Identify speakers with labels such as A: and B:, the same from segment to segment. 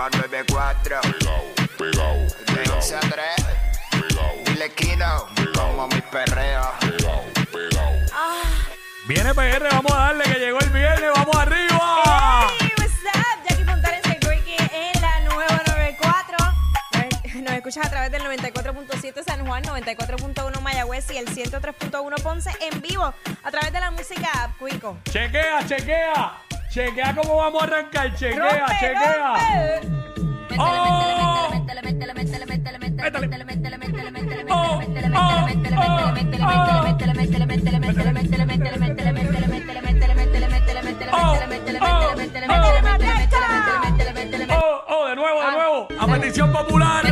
A: Rumba 94.
B: Pegao, pegao,
A: De
B: pegao,
A: 11 a 3.
B: pegao,
A: Dile Kino. Como mi perreo.
B: pegao, pegao.
C: Viene PR, vamos a darle que llegó el viernes, vamos arriba.
D: Hey, what's up? Jackie Fontanes y Ricky en la nueva 94. Nos- Nos escuchas a través del 94.7 San Juan, 94.1 Mayagüez y el 103.1 Ponce en vivo a través de la música App Cuico.
C: Chequea, chequea. Chequea cómo vamos a arrancar. Chequea,
D: ¡Rompe,
C: chequea. Oh. Oh, oh, de nuevo, de nuevo. A petición popular.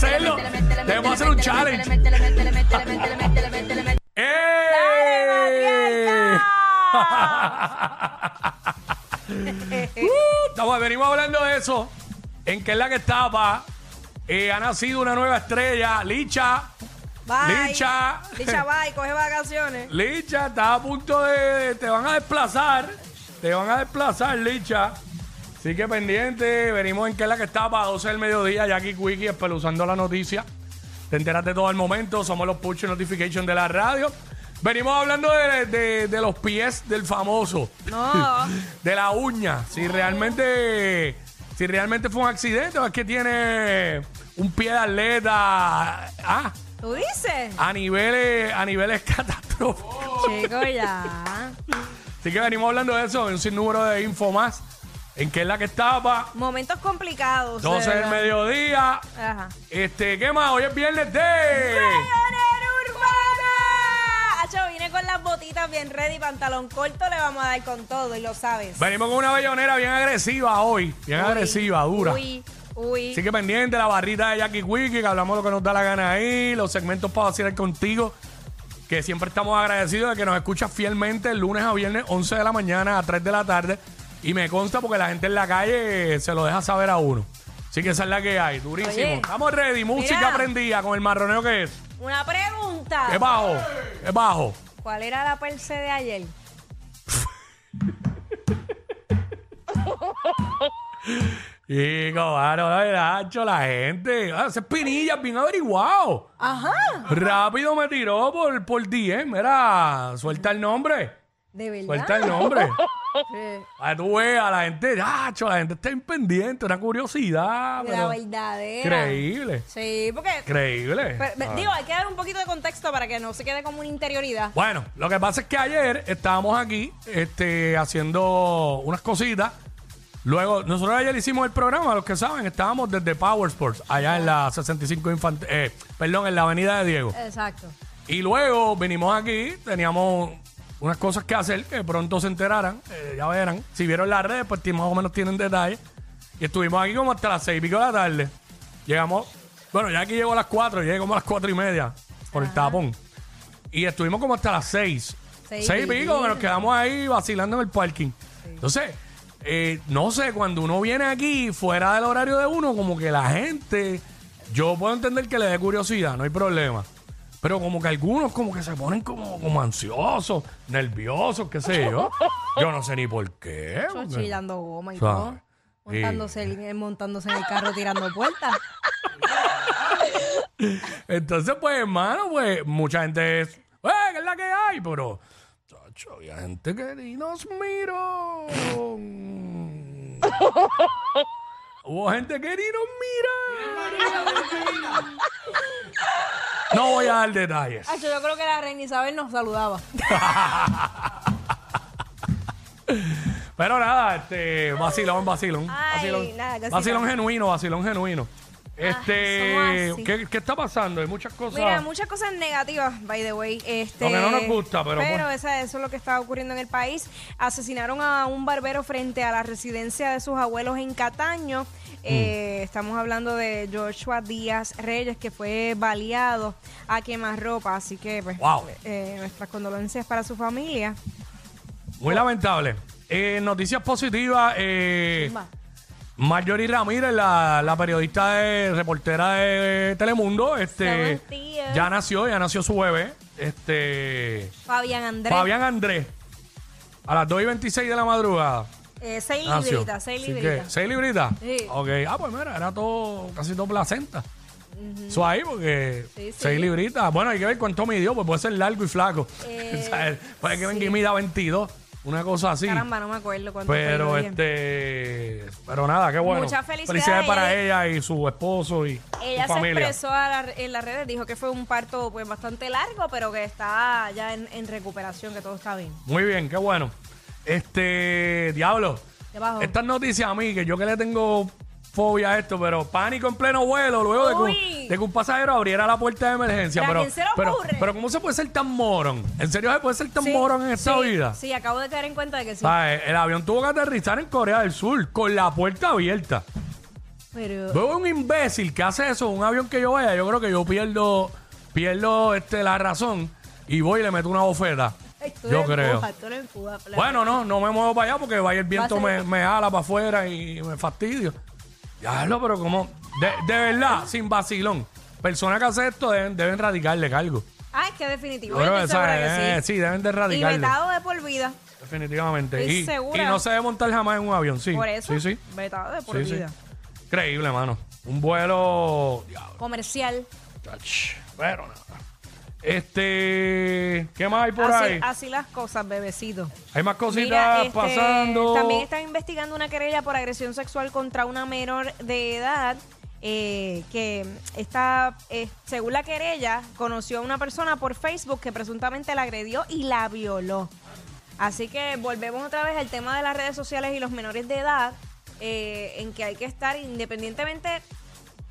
C: Puedo hacerlo. Debemos hacer un challenge. ¡Eh! Uh, Estamos, venimos hablando de eso. En que es la que estaba. Eh, ha nacido una nueva estrella, Licha.
D: Bye.
C: Licha.
D: Licha, bye, coge vacaciones.
C: Licha, está a punto de. Te van a desplazar. Te van a desplazar, Licha. Así que pendiente. Venimos en que es la que está para 12 del mediodía. Jackie Quickie espeluzando la noticia. Te enteras de todo el momento. Somos los push notification de la radio. Venimos hablando de, de- de los pies del famoso.
D: No.
C: De la uña. Si realmente. Si realmente fue un accidente o es que tiene un pie de atleta. Ah,
D: ¿Tú dices?
C: a niveles, a niveles catastróficos.
D: Chico, ya.
C: Así que venimos hablando de eso, un sinnúmero de info más. En que es la que estaba,
D: Momentos complicados. de
C: 12 del mediodía.
D: Ajá.
C: Este, ¿qué más? Hoy es viernes de.
D: ¡Bayonera Urbana! Acho, vine con las botitas bien ready, pantalón corto, le vamos a dar con todo y lo sabes.
C: Venimos con una bellonera bien agresiva hoy. Bien
D: Uy,
C: agresiva, dura.
D: Uy, uy.
C: Así que pendiente, la barrita de Jackie Wiki, que hablamos lo que nos da la gana ahí, los segmentos para vacilar contigo, que siempre estamos agradecidos de que nos escuchas fielmente el lunes a viernes, 11 de la mañana a 3 de la tarde. Y me consta porque la gente en la calle se lo deja saber a uno. Así que esa es la que hay, durísimo.
D: Oye.
C: Estamos ready, música
D: Mira.
C: prendida con el marroneo que es.
D: Una pregunta.
C: Es bajo, es bajo.
D: ¿Cuál era la perse de ayer?
C: Y claro, Nacho, la gente. Ah, ese es Pinilla, bien averiguado.
D: Ajá.
C: Rápido me tiró por, por DM. Mira, suelta el nombre.
D: ¿De verdad?
C: Suelta el nombre.
D: Sí.
C: A tú veas, la gente, Nacho, la gente está impendiente, una curiosidad.
D: De
C: pero
D: la verdadera.
C: Increíble.
D: Sí, porque...
C: Increíble.
D: pero,
C: Ah.
D: Digo, hay que dar un poquito de contexto para que no se quede como una interioridad.
C: Bueno, lo que pasa es que ayer estábamos aquí este, haciendo unas cositas. Luego, nosotros ayer hicimos el programa, los que saben, estábamos desde Power Sports, allá en la 65 Infante, eh, perdón, en la Avenida de Diego.
D: Exacto.
C: Y luego vinimos aquí, teníamos unas cosas que hacer que pronto se enteraran, eh, ya verán. Si vieron las redes, pues más o menos tienen detalles. Y estuvimos aquí como hasta las seis y pico de la tarde. Llegamos, bueno, ya aquí llegó a las cuatro, llegué como a las cuatro y media por el tapón. Y estuvimos como hasta las seis.
D: Seis
C: Seis, y pico, que nos quedamos ahí vacilando en el parking. Entonces, eh, no sé, cuando uno viene aquí fuera del horario de uno, como que la gente, yo puedo entender que le dé curiosidad, no hay problema. Pero como que algunos como que se ponen como, como ansiosos, nerviosos, qué sé yo. Yo no sé ni por qué.
D: Yo
C: porque-
D: chillando goma y
C: ¿Sabes?
D: todo. Montándose, el- montándose en el carro tirando puertas.
C: Entonces, pues, hermano, pues, mucha gente es, ¡eh, qué es la que hay! Pero, chacho, había gente que ni nos miró. Hubo gente que ni nos mira. No voy a dar detalles.
D: Acho, yo creo que la reina Isabel nos saludaba.
C: Pero nada, este, vacilón, vacilón.
D: Ay,
C: vacilón,
D: nada, cosita.
C: vacilón genuino, vacilón genuino. Este,
D: somos así.
C: ¿qué, qué está pasando? Hay muchas cosas.
D: Mira, muchas cosas negativas, by the way. Este,
C: Lo que no nos gusta, pero
D: Pero
C: pues-
D: esa- eso es lo que está ocurriendo en el país. Asesinaron a un barbero frente a la residencia de sus abuelos en Cataño.
C: Mm.
D: Eh, estamos hablando de Joshua Díaz Reyes, que fue baleado a quemarropa. Así que, pues,
C: Wow.
D: eh, nuestras condolencias para su familia.
C: Muy lamentable. Eh, noticias positivas. eh,
D: Zumba.
C: Marjorie Ramírez, la, la periodista de reportera de Telemundo, este ya nació, ya nació su bebé. Este
D: Fabián Andrés.
C: Fabián Andrés. A las 2 y 26 de la madrugada.
D: Eh, seis
C: nació.
D: libritas, seis
C: Así que,
D: libritas.
C: ¿Seis libritas?
D: Sí.
C: Ok. Ah, pues mira, era todo, casi todo placenta. Eso ahí, porque
D: Sí, sí.
C: seis libritas. Bueno, hay que ver cuánto midió, pues puede ser largo y flaco.
D: Eh,
C: O sea, puede que venga
D: sí.
C: y mida 22, una cosa así.
D: Caramba, no me acuerdo cuánto
C: Pero
D: fue, bien.
C: este, pero nada, qué bueno.
D: Muchas felicidades.
C: Felicidades para ella y su esposo y
D: Ella
C: su
D: se
C: familia.
D: expresó a la- en las redes, dijo que fue un parto pues bastante largo, pero que está ya en, en recuperación, que todo está bien.
C: Muy bien, qué bueno. Este, diablo.
D: Debajo.
C: Estas noticias a mí, que yo que le tengo fobia a esto, pero pánico en pleno vuelo, luego de que,
D: Uy.
C: un, de que un pasajero abriera la puerta de emergencia.
D: ¿Pero a
C: Pero,
D: quién se le
C: pero,
D: ocurre?
C: pero ¿cómo se puede ser tan morón? ¿En serio se puede ser tan
D: Sí,
C: morón en esta
D: sí,
C: vida?
D: Sí, acabo de caer en cuenta de que sí.
C: ¿Sabes? El avión tuvo que aterrizar en Corea del Sur con la puerta abierta.
D: Pero
C: Veo un imbécil que hace eso, un avión que yo vaya, yo creo que yo pierdo, pierdo este, la razón y voy y le meto una bofeta.
D: Ay, tú
C: Yo
D: eres
C: creo.
D: empuja, tú eres empuja, playa.
C: Bueno, no, no me muevo para allá porque vaya el viento
D: Va a
C: me,
D: ser-
C: me jala para afuera y me fastidio. Ya lo, pero como, de, de verdad, sin vacilón. Personas que hacen esto deben, deben radicarle cargo.
D: Ah, es que definitivo.
C: Yo
D: Yo
C: creo
D: estoy
C: que,
D: segura
C: ¿sabes?
D: que
C: Eh,
D: sí.
C: sí, deben de
D: Y
C: radicarle.
D: vetado de por vida.
C: Definitivamente.
D: Estoy
C: Y,
D: segura.
C: y no se debe montar jamás en un avión, sí.
D: Por eso,
C: Sí, sí.
D: vetado de por
C: Sí, sí.
D: vida.
C: Increíble, mano. Un vuelo. Diablo,
D: Comercial.
C: chach, Pero nada. Este. ¿Qué más hay por
D: así,
C: ahí?
D: así las cosas, bebecito.
C: Hay más cositas
D: Mira, este,
C: pasando.
D: También están investigando una querella por agresión sexual contra una menor de edad. eh, que está, eh, según la querella, conoció a una persona por Facebook que presuntamente la agredió y la violó. Así que volvemos otra vez al tema de las redes sociales y los menores de edad, eh, en que hay que estar independientemente,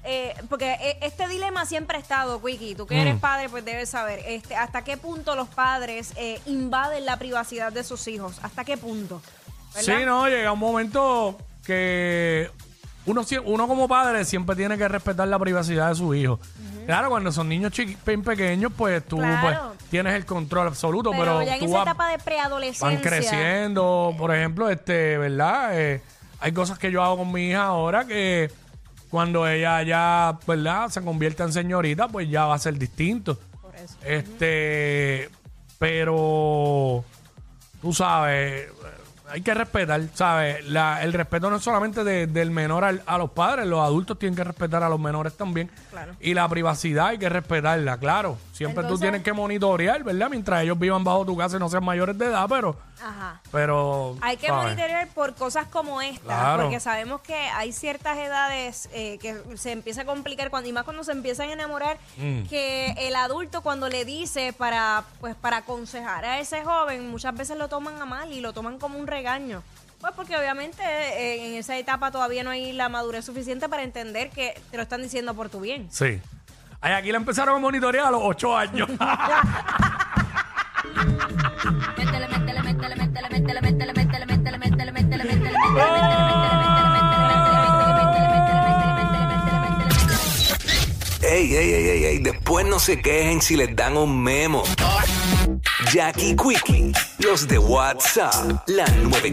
D: eh, porque eh, este dilema siempre ha estado, Quickie, tú que eres
C: Mm.
D: padre, pues debes saber, este, hasta qué punto los padres eh, invaden la privacidad de sus hijos, hasta qué punto. ¿verdad?
C: Sí, no, llega un momento que uno, uno como padre siempre tiene que respetar la privacidad de su hijo. Claro, cuando son niños pequeños, pues tú
D: Claro.
C: pues, tienes el control absoluto,
D: pero,
C: pero,
D: ya en esa
C: vas-
D: etapa de preadolescencia.
C: van creciendo. Por ejemplo, este, ¿verdad? Eh, hay cosas que yo hago con mi hija ahora que cuando ella ya, ¿verdad? Se convierta en señorita, pues ya va a ser distinto.
D: Por eso.
C: Este, pero tú sabes, hay que respetar, ¿sabes? La- el respeto no es solamente de- del menor al- a los padres, los adultos tienen que respetar a los menores también.
D: Claro.
C: Y la privacidad hay que respetarla, claro. Siempre tú
D: Entonces-
C: tienes que monitorear, ¿verdad? Mientras ellos vivan bajo tu casa y no sean mayores de edad, pero,
D: Ajá.
C: pero
D: Hay que
C: ¿sabes?
D: monitorear por cosas como esta,
C: Claro.
D: porque sabemos que hay ciertas edades eh, que se empieza a complicar cuando y más cuando se empiezan a enamorar,
C: Mm.
D: que el adulto cuando le dice para pues para aconsejar a ese joven muchas veces lo toman a mal y lo toman como un regaño. Pues porque obviamente eh, en esa etapa todavía no hay la madurez suficiente para entender que te lo están diciendo por tu bien.
C: Sí. Ay, aquí la empezaron a monitorear a los ocho años.
E: Métele, métele, métele, métele, métele, métele, métele, métele, métele, métele, métele,
F: Ey, ey, ey, ey, ey, después no se quejen si les dan un memo. Jackie Quickie, los de WhatsApp, la 9.